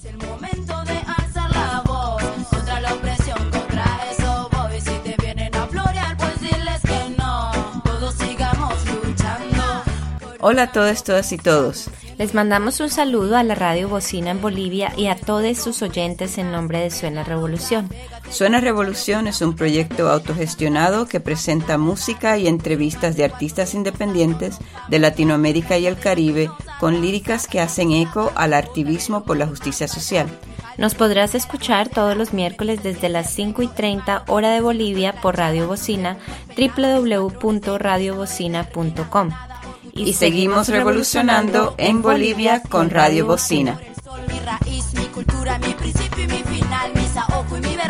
Es el momento de alzar la voz contra la opresión, contra eso voy. Si te vienen a florear, pues diles que no. Todos sigamos luchando. Hola a todos, todas y todos. Les mandamos un saludo a la Radio Bocina en Bolivia y a todos sus oyentes en nombre de Suena Revolución. Suena Revolución es un proyecto autogestionado que presenta música y entrevistas de artistas independientes de Latinoamérica y el Caribe con líricas que hacen eco al activismo por la justicia social. Nos podrás escuchar todos los miércoles desde las 5 y 30 hora de Bolivia por Radio Bocina www.radiobocina.com. Y seguimos revolucionando en Bolivia con Radio Bocina. Mi raíz, mi cultura, mi principio y mi final, mi saoco y mi verdad.